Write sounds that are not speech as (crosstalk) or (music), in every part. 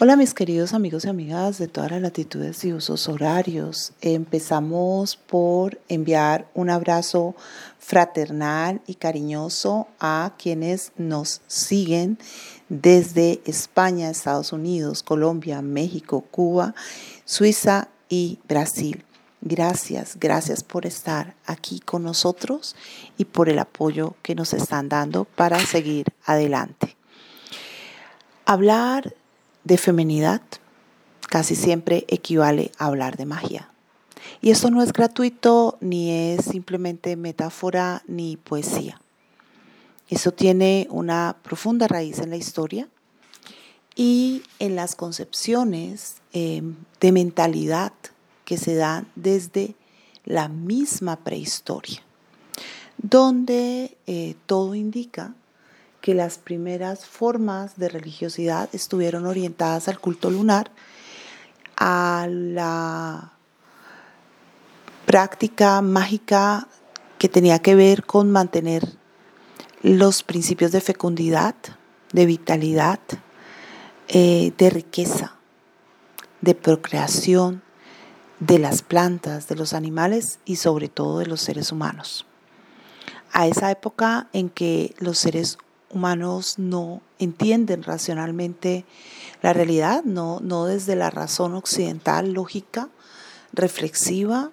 Hola mis queridos amigos y amigas de todas las latitudes y usos horarios. Empezamos por enviar un abrazo fraternal y cariñoso a quienes nos siguen desde España, Estados Unidos, Colombia, México, Cuba, Suiza y Brasil. Gracias, gracias por estar aquí con nosotros y por el apoyo que nos están dando para seguir adelante. Hablar de feminidad casi siempre equivale a hablar de magia. Y esto no es gratuito, ni es simplemente metáfora, ni poesía. Eso tiene una profunda raíz en la historia y en las concepciones em, de mentalidad que se dan desde la misma prehistoria, donde eh, todo indica que las primeras formas de religiosidad estuvieron orientadas al culto lunar, a la práctica mágica que tenía que ver con mantener los principios de fecundidad, de vitalidad, eh, de riqueza, de procreación de las plantas, de los animales y sobre todo de los seres humanos. A esa época en que los seres humanos no entienden racionalmente la realidad, no, no desde la razón occidental, lógica, reflexiva,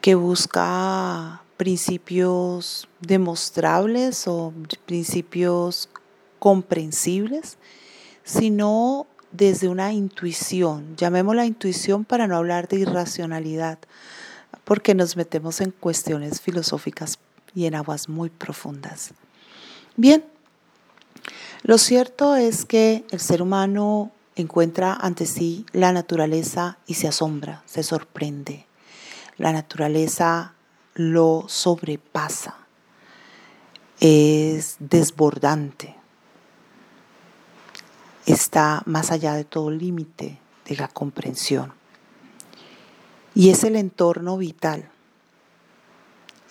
que busca principios demostrables o principios comprensibles, sino desde una intuición, llamémosla intuición para no hablar de irracionalidad, porque nos metemos en cuestiones filosóficas y en aguas muy profundas. Bien, lo cierto es que el ser humano encuentra ante sí la naturaleza y se asombra, se sorprende. La naturaleza lo sobrepasa, es desbordante, está más allá de todo límite de la comprensión. Y es el entorno vital,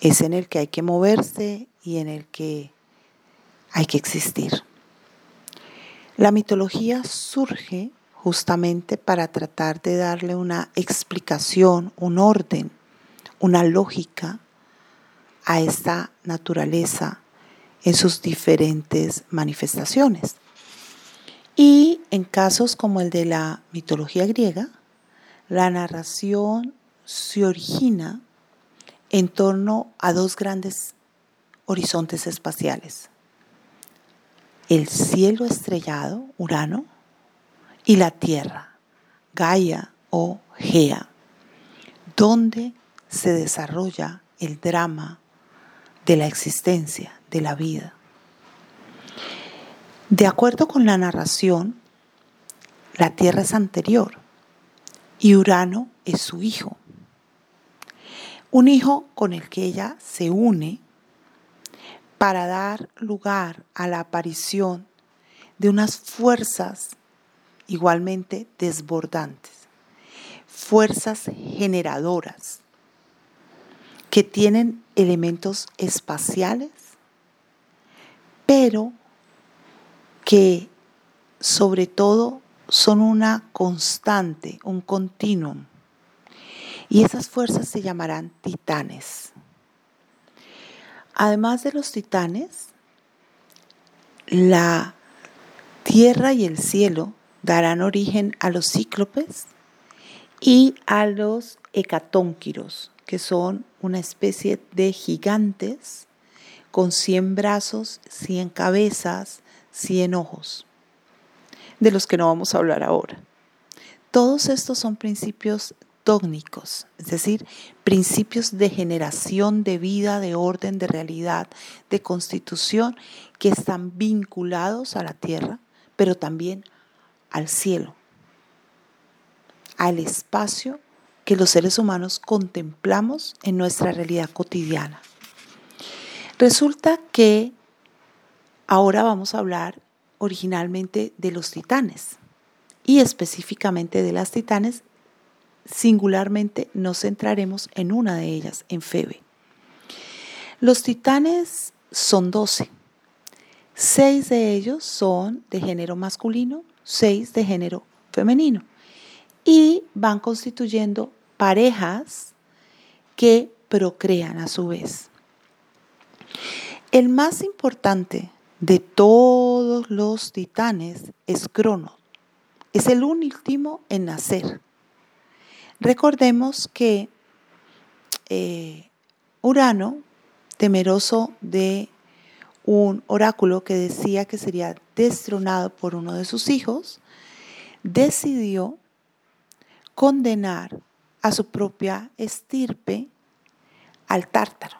es en el que hay que moverse y en el que hay que existir. La mitología surge justamente para tratar de darle una explicación, un orden, una lógica a esta naturaleza en sus diferentes manifestaciones. Y en casos como el de la mitología griega, la narración se origina en torno a dos grandes horizontes espaciales, el cielo estrellado, Urano, y la Tierra, Gaia o Gea, donde se desarrolla el drama de la existencia, de la vida. De acuerdo con la narración, la Tierra es anterior y Urano es su hijo. Un hijo con el que ella se une para dar lugar a la aparición de unas fuerzas igualmente desbordantes, fuerzas generadoras que tienen elementos espaciales, pero que sobre todo son una constante, un continuum. Y esas fuerzas se llamarán titanes. Además de los titanes, la tierra y el cielo darán origen a los cíclopes y a los hecatónquiros, que son una especie de gigantes con 100 brazos, 100 cabezas, 100 ojos, de los que no vamos a hablar ahora. Todos estos son principios es decir, principios de generación de vida, de orden, de realidad, de constitución, que están vinculados a la tierra, pero también al cielo, al espacio que los seres humanos contemplamos en nuestra realidad cotidiana. Resulta que ahora vamos a hablar originalmente de los titanes y específicamente de las titanes singularmente nos centraremos en una de ellas, en Febe. Los titanes son doce. Seis de ellos son de género masculino, seis de género femenino. Y van constituyendo parejas que procrean a su vez. El más importante de todos los titanes es Cronos. Es el último en nacer. Recordemos que eh, Urano, temeroso de un oráculo que decía que sería destronado por uno de sus hijos, decidió condenar a su propia estirpe al tártaro,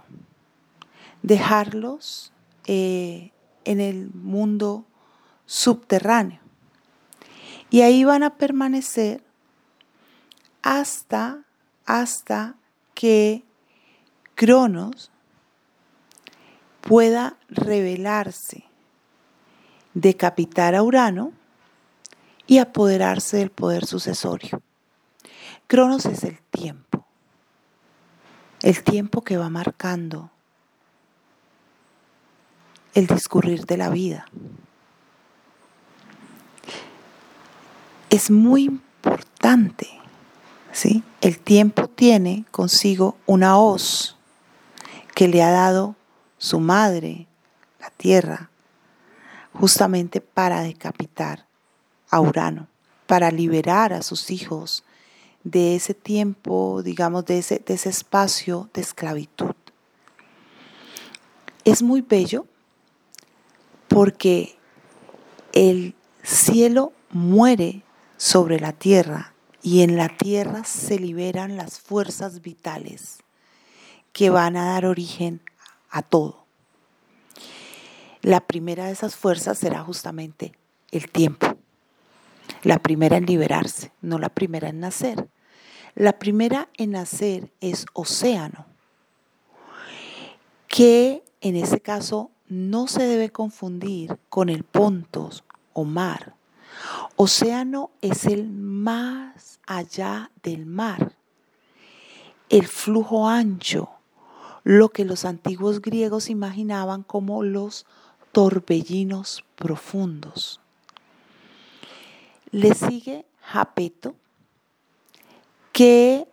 dejarlos eh, en el mundo subterráneo. Y ahí van a permanecer hasta, hasta que Cronos pueda revelarse, decapitar a Urano y apoderarse del poder sucesorio. Cronos es el tiempo, el tiempo que va marcando el discurrir de la vida. Es muy importante, ¿sí? El tiempo tiene consigo una hoz que le ha dado su madre, la tierra, justamente para decapitar a Urano, para liberar a sus hijos de ese tiempo, digamos, de ese, de ese espacio de esclavitud. Es muy bello porque el cielo muere sobre la tierra y en la tierra se liberan las fuerzas vitales que van a dar origen a todo. La primera de esas fuerzas será justamente el tiempo. La primera en liberarse, no la primera en nacer. La primera en nacer es océano, que en ese caso no se debe confundir con el pontos o mar. Océano es el más allá del mar, el flujo ancho, lo que los antiguos griegos imaginaban como los torbellinos profundos. Le sigue Japeto, que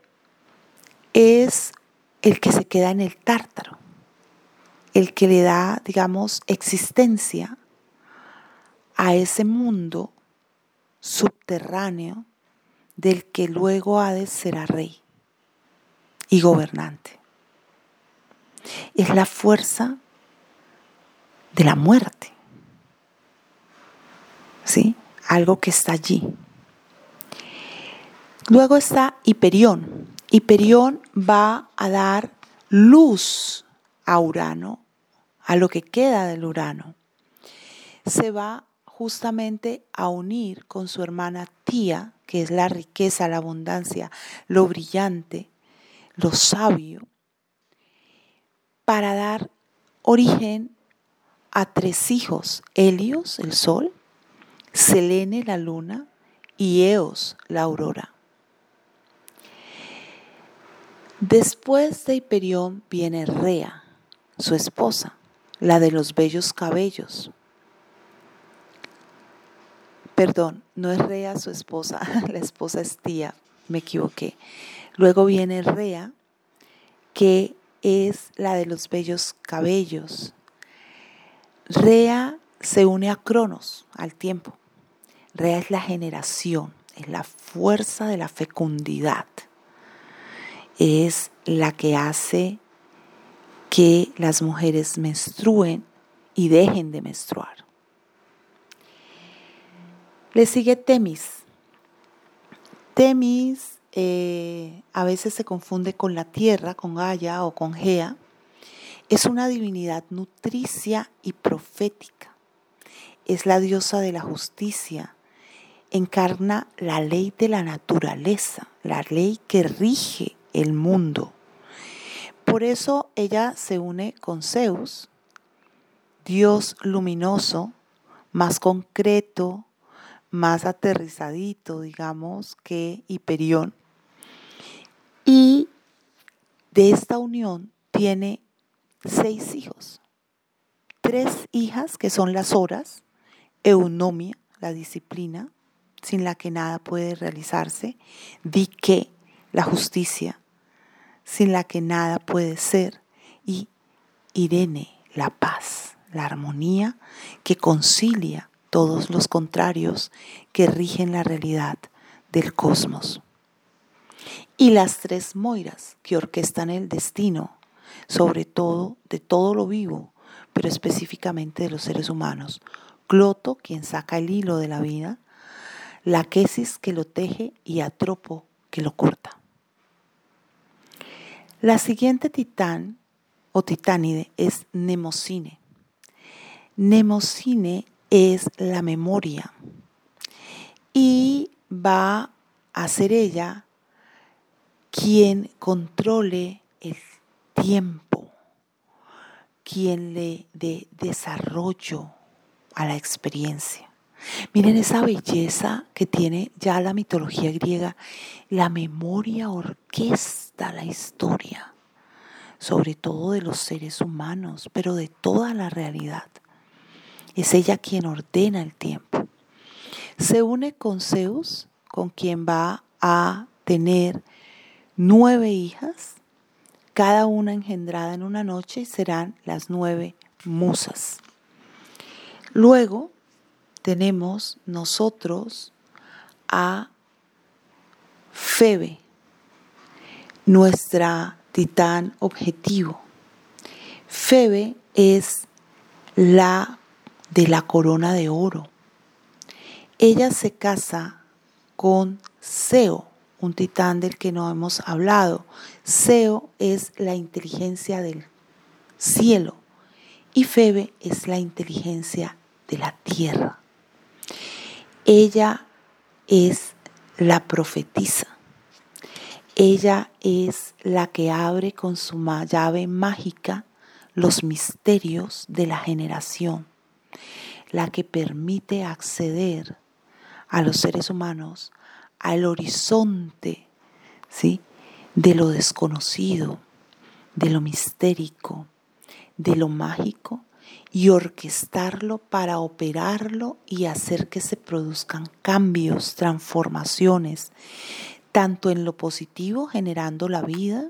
es el que se queda en el tártaro el que le da, digamos, existencia a ese mundo subterráneo del que luego Hades será rey y gobernante. Es la fuerza de la muerte. ¿Sí? Algo que está allí. Luego está Hiperión. Hiperión va a dar luz a Urano a lo que queda del Urano. Se va justamente a unir con su hermana Tía, que es la riqueza, la abundancia, lo brillante, lo sabio, para dar origen a tres hijos, Helios, el sol, Selene, la luna, y Eos, la aurora. Después de Hiperión viene Rea, su esposa la de los bellos cabellos. Perdón, no es Rea su esposa, (laughs) la esposa es tía, me equivoqué. Luego viene Rea, que es la de los bellos cabellos. Rea se une a Cronos, al tiempo. Rea es la generación, es la fuerza de la fecundidad. Es la que hace que las mujeres menstruen y dejen de menstruar. Le sigue Temis. Temis eh, a veces se confunde con la tierra, con Gaia o con Gea. Es una divinidad nutricia y profética. Es la diosa de la justicia. Encarna la ley de la naturaleza, la ley que rige el mundo. Por eso ella se une con Zeus, Dios luminoso, más concreto, más aterrizadito, digamos, que Hiperión. Y de esta unión tiene seis hijos. Tres hijas que son las horas, Eunomia, la disciplina, sin la que nada puede realizarse. Di que la justicia, sin la que nada puede ser. Y Irene, la paz, la armonía que concilia todos los contrarios que rigen la realidad del cosmos. Y las tres Moiras que orquestan el destino, sobre todo de todo lo vivo, pero específicamente de los seres humanos. Cloto, quien saca el hilo de la vida, la quesis que lo teje y Atropo que lo corta. La siguiente titán o titánide es Nemocine. Nemocine es la memoria y va a ser ella quien controle el tiempo, quien le dé desarrollo a la experiencia. Miren esa belleza que tiene ya la mitología griega. La memoria orquesta la historia, sobre todo de los seres humanos, pero de toda la realidad. Es ella quien ordena el tiempo. Se une con Zeus, con quien va a tener nueve hijas, cada una engendrada en una noche, y serán las nueve musas. Luego tenemos nosotros a Febe, nuestra titán objetivo. Febe es la de la corona de oro. Ella se casa con Seo, un titán del que no hemos hablado. Seo es la inteligencia del cielo y Febe es la inteligencia de la tierra. Ella es la profetisa. Ella es la que abre con su llave mágica los misterios de la generación, la que permite acceder a los seres humanos al horizonte ¿sí? de lo desconocido, de lo mistérico, de lo mágico y orquestarlo para operarlo y hacer que se produzcan cambios, transformaciones, tanto en lo positivo, generando la vida,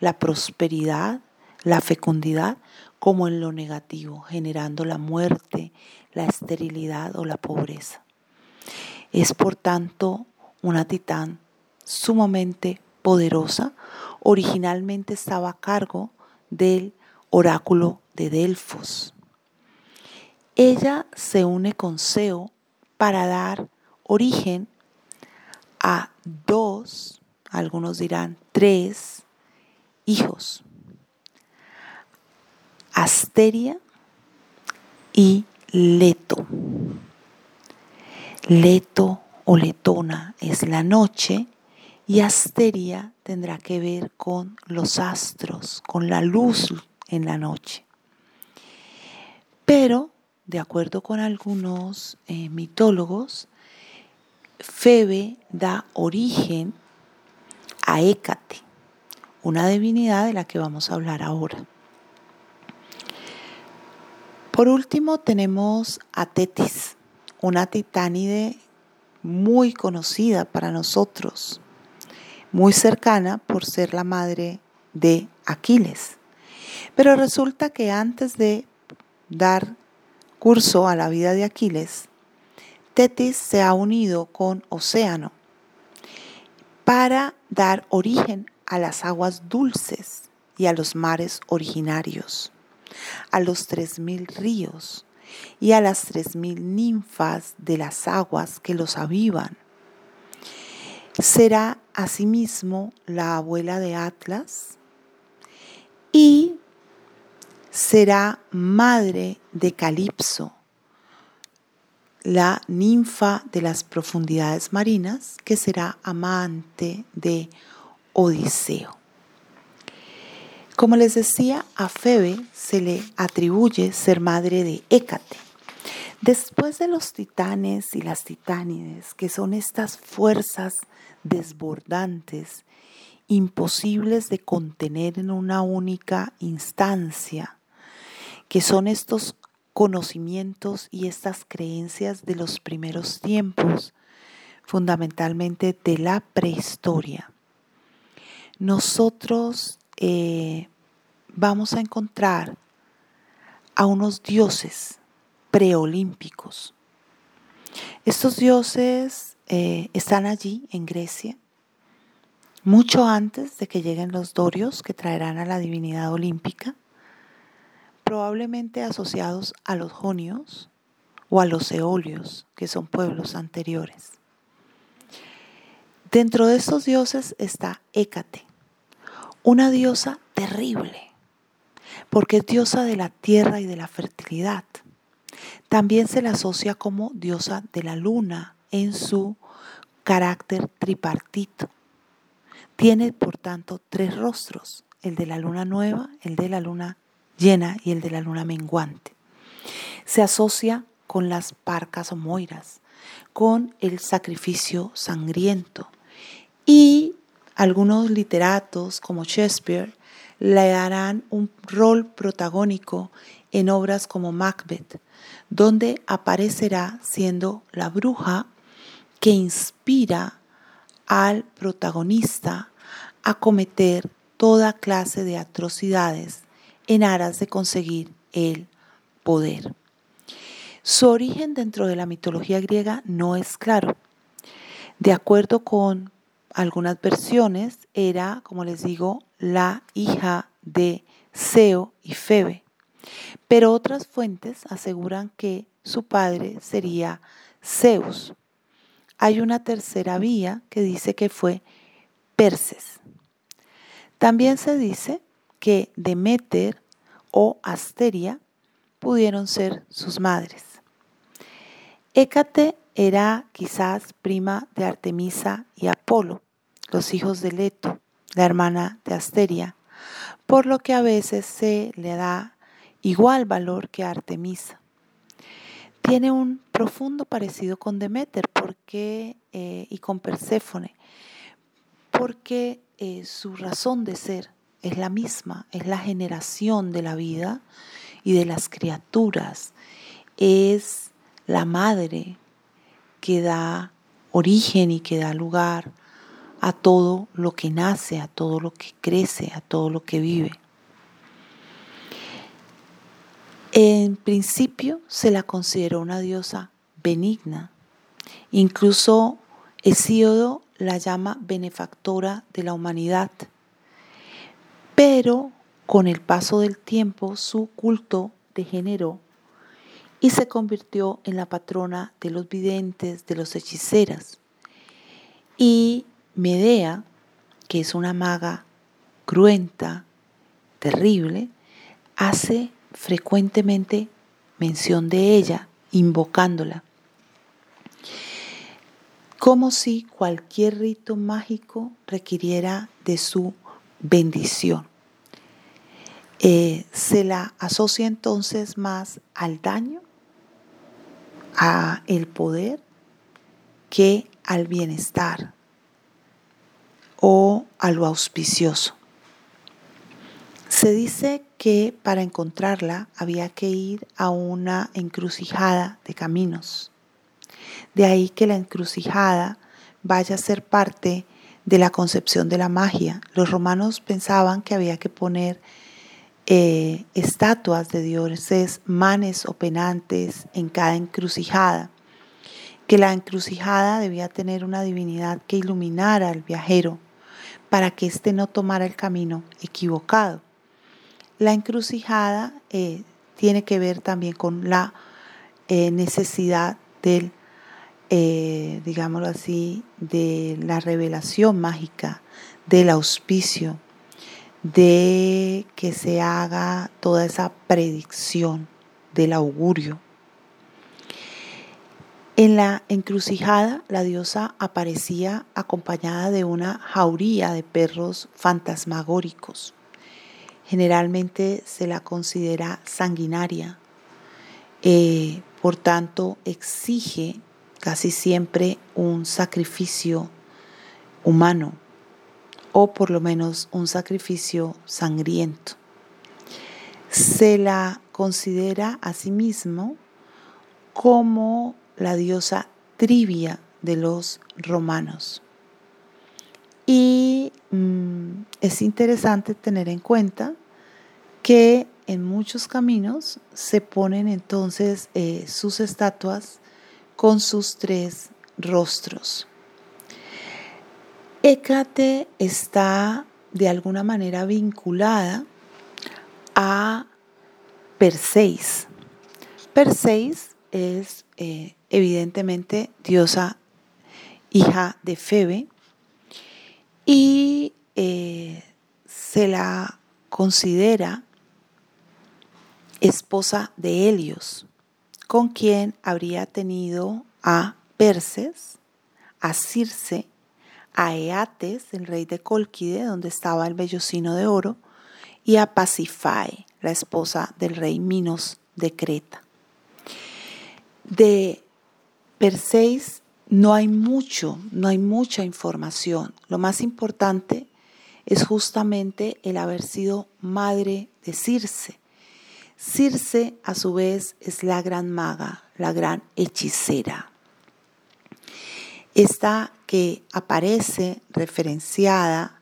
la prosperidad, la fecundidad, como en lo negativo, generando la muerte, la esterilidad o la pobreza. Es por tanto una titán sumamente poderosa. Originalmente estaba a cargo del oráculo de Delfos. Ella se une con Seo para dar origen a dos, algunos dirán tres, hijos. Asteria y Leto. Leto o letona es la noche y Asteria tendrá que ver con los astros, con la luz en la noche. Pero, de acuerdo con algunos eh, mitólogos, Febe da origen a Hécate, una divinidad de la que vamos a hablar ahora. Por último tenemos a Tetis, una titánide muy conocida para nosotros, muy cercana por ser la madre de Aquiles. Pero resulta que antes de dar curso a la vida de Aquiles, Tetis se ha unido con Océano para dar origen a las aguas dulces y a los mares originarios, a los tres mil ríos y a las tres mil ninfas de las aguas que los avivan. Será asimismo la abuela de Atlas y será madre de Calipso, la ninfa de las profundidades marinas, que será amante de Odiseo. Como les decía, a Febe se le atribuye ser madre de Hécate. Después de los titanes y las titánides, que son estas fuerzas desbordantes, imposibles de contener en una única instancia, que son estos conocimientos y estas creencias de los primeros tiempos, fundamentalmente de la prehistoria, nosotros eh, vamos a encontrar a unos dioses preolímpicos. Estos dioses eh, están allí en Grecia, mucho antes de que lleguen los dorios que traerán a la divinidad olímpica, probablemente asociados a los jonios o a los eolios, que son pueblos anteriores. Dentro de estos dioses está Hécate, una diosa terrible, porque es diosa de la tierra y de la fertilidad. También se la asocia como diosa de la luna en su carácter tripartito. Tiene, por tanto, tres rostros, el de la luna nueva, el de la luna llena y el de la luna menguante. Se asocia con las parcas o moiras, con el sacrificio sangriento. Y algunos literatos como Shakespeare le darán un rol protagónico en obras como Macbeth, donde aparecerá siendo la bruja que inspira al protagonista a cometer toda clase de atrocidades en aras de conseguir el poder. Su origen dentro de la mitología griega no es claro. De acuerdo con algunas versiones, era, como les digo, la hija de Zeo y Febe. Pero otras fuentes aseguran que su padre sería Zeus. Hay una tercera vía que dice que fue Perses. También se dice que Demeter o Asteria pudieron ser sus madres. Hécate era quizás prima de Artemisa y Apolo, los hijos de Leto, la hermana de Asteria, por lo que a veces se le da igual valor que Artemisa. Tiene un profundo parecido con Demeter porque, eh, y con Perséfone, porque eh, su razón de ser es la misma, es la generación de la vida y de las criaturas, es la madre que da origen y que da lugar a todo lo que nace, a todo lo que crece, a todo lo que vive. En principio se la consideró una diosa benigna. Incluso Hesíodo la llama benefactora de la humanidad. Pero con el paso del tiempo su culto degeneró y se convirtió en la patrona de los videntes, de los hechiceras. Y Medea, que es una maga cruenta, terrible, hace frecuentemente mención de ella, invocándola como si cualquier rito mágico requiriera de su bendición. Eh, se la asocia entonces más al daño, a el poder, que al bienestar o a lo auspicioso. Se dice que para encontrarla había que ir a una encrucijada de caminos de ahí que la encrucijada vaya a ser parte de la concepción de la magia. Los romanos pensaban que había que poner eh, estatuas de dioses manes o penantes en cada encrucijada, que la encrucijada debía tener una divinidad que iluminara al viajero para que éste no tomara el camino equivocado. La encrucijada eh, tiene que ver también con la eh, necesidad del digámoslo así, de la revelación mágica, del auspicio, de que se haga toda esa predicción del augurio. En la encrucijada, la diosa aparecía acompañada de una jauría de perros fantasmagóricos. Generalmente se la considera sanguinaria, eh, por tanto exige casi siempre un sacrificio humano o por lo menos un sacrificio sangriento. Se la considera asimismo como la diosa trivia de los romanos. Y mm, es interesante tener en cuenta que en muchos caminos se ponen entonces eh, sus estatuas con sus tres rostros. Hécate está de alguna manera vinculada a Perseis. Perseis es eh, evidentemente diosa hija de Febe y eh, se la considera esposa de Helios, con quien habría tenido a Perses, a Circe, a Eates, el rey de Colquide, donde estaba el vellocino de oro, y a Pasifae, la esposa del rey Minos de Creta. De Perseis no hay mucho, no hay mucha información. Lo más importante es justamente el haber sido madre de Circe. Circe, a su vez, es la gran maga, la gran hechicera. Esta que aparece referenciada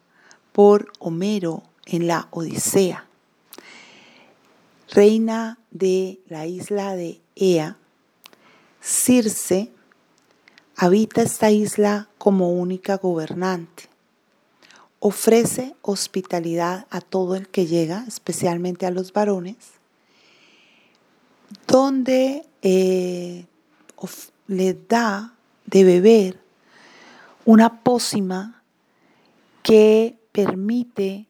por Homero en la Odisea. Reina de la isla de Ea, Circe habita esta isla como única gobernante. Ofrece hospitalidad a todo el que llega, especialmente a los varones, donde eh, le da de beber una pócima que permite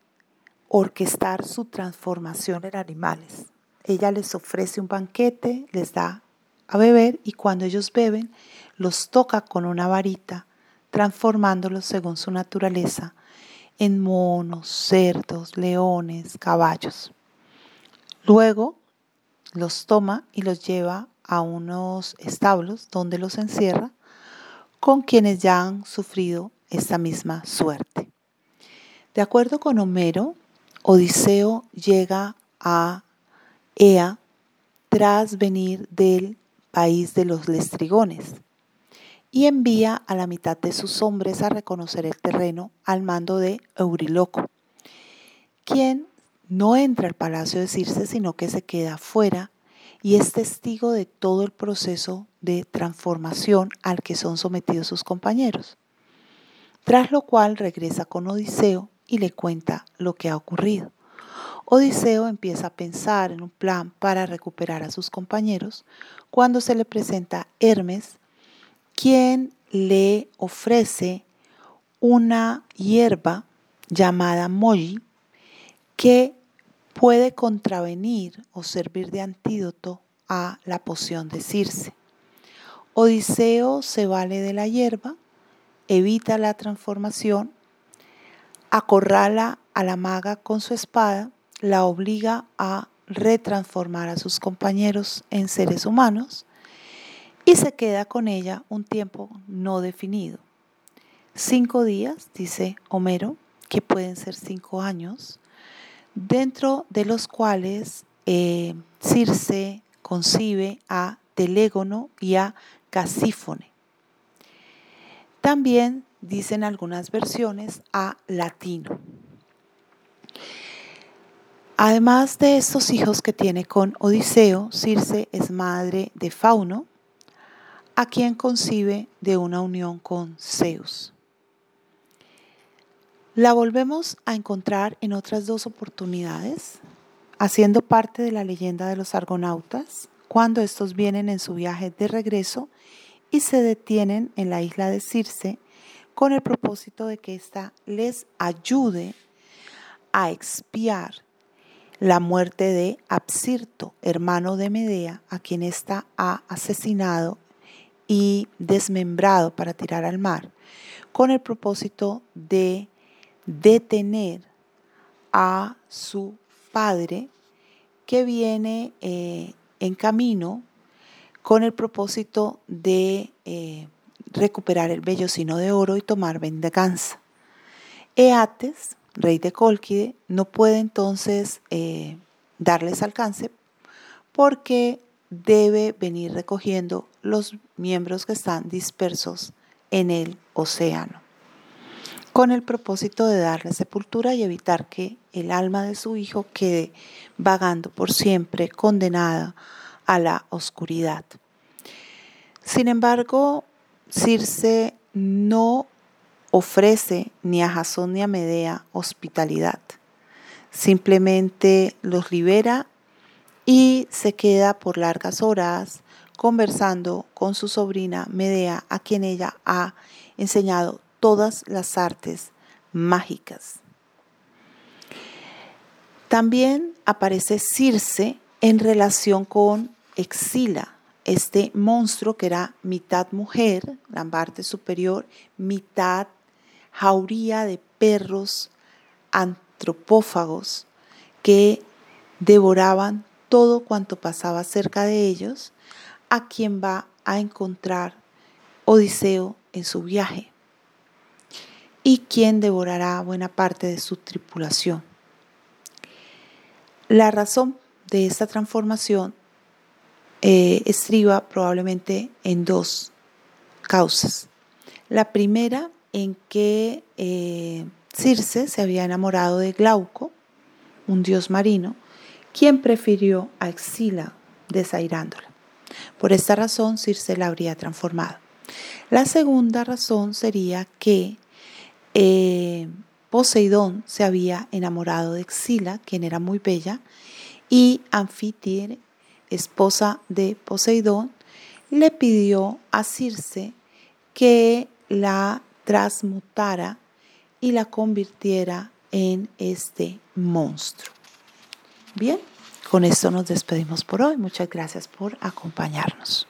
orquestar su transformación en animales. Ella les ofrece un banquete, les da a beber y cuando ellos beben, los toca con una varita, transformándolos según su naturaleza en monos, cerdos, leones, caballos. Luego los toma y los lleva a unos establos donde los encierra con quienes ya han sufrido esta misma suerte. De acuerdo con Homero, Odiseo llega a Ea tras venir del país de los lestrigones y envía a la mitad de sus hombres a reconocer el terreno al mando de Euriloco, quien no entra al palacio de Circe, sino que se queda fuera y es testigo de todo el proceso de transformación al que son sometidos sus compañeros. Tras lo cual regresa con Odiseo y le cuenta lo que ha ocurrido. Odiseo empieza a pensar en un plan para recuperar a sus compañeros cuando se le presenta Hermes, quien le ofrece una hierba llamada moji que puede contravenir o servir de antídoto a la poción de Circe. Odiseo se vale de la hierba, evita la transformación, acorrala a la maga con su espada la obliga a retransformar a sus compañeros en seres humanos y se queda con ella un tiempo no definido. Cinco días, dice Homero, que pueden ser cinco años, dentro de los cuales eh, Circe concibe a Telégono y a Casífone. También dicen algunas versiones a Latino. Además de estos hijos que tiene con Odiseo, Circe es madre de Fauno, a quien concibe de una unión con Zeus. La volvemos a encontrar en otras dos oportunidades, haciendo parte de la leyenda de los argonautas, cuando estos vienen en su viaje de regreso y se detienen en la isla de Circe con el propósito de que ésta les ayude a expiar la muerte de Absirto, hermano de Medea, a quien ésta ha asesinado y desmembrado para tirar al mar, con el propósito de detener a su padre que viene eh, en camino con el propósito de eh, recuperar el vellocino de oro y tomar venganza. Eates, rey de Colquide, no puede entonces eh, darles alcance porque debe venir recogiendo los miembros que están dispersos en el océano, con el propósito de darle sepultura y evitar que el alma de su hijo quede vagando por siempre condenada a la oscuridad. Sin embargo, Circe no ofrece ni a Jasón ni a Medea hospitalidad. Simplemente los libera y se queda por largas horas conversando con su sobrina Medea, a quien ella ha enseñado todas las artes mágicas. También aparece Circe en relación con Exila, este monstruo que era mitad mujer, la parte superior, mitad jauría de perros antropófagos que devoraban todo cuanto pasaba cerca de ellos, a quien va a encontrar Odiseo en su viaje y quien devorará buena parte de su tripulación. La razón de esta transformación eh, estriba probablemente en dos causas. La primera en que eh, Circe se había enamorado de Glauco, un dios marino, quien prefirió a Exila desairándola. Por esta razón Circe la habría transformado. La segunda razón sería que eh, Poseidón se había enamorado de Exila, quien era muy bella, y Anfitir, esposa de Poseidón, le pidió a Circe que la transmutara y la convirtiera en este monstruo. Bien, con esto nos despedimos por hoy. Muchas gracias por acompañarnos.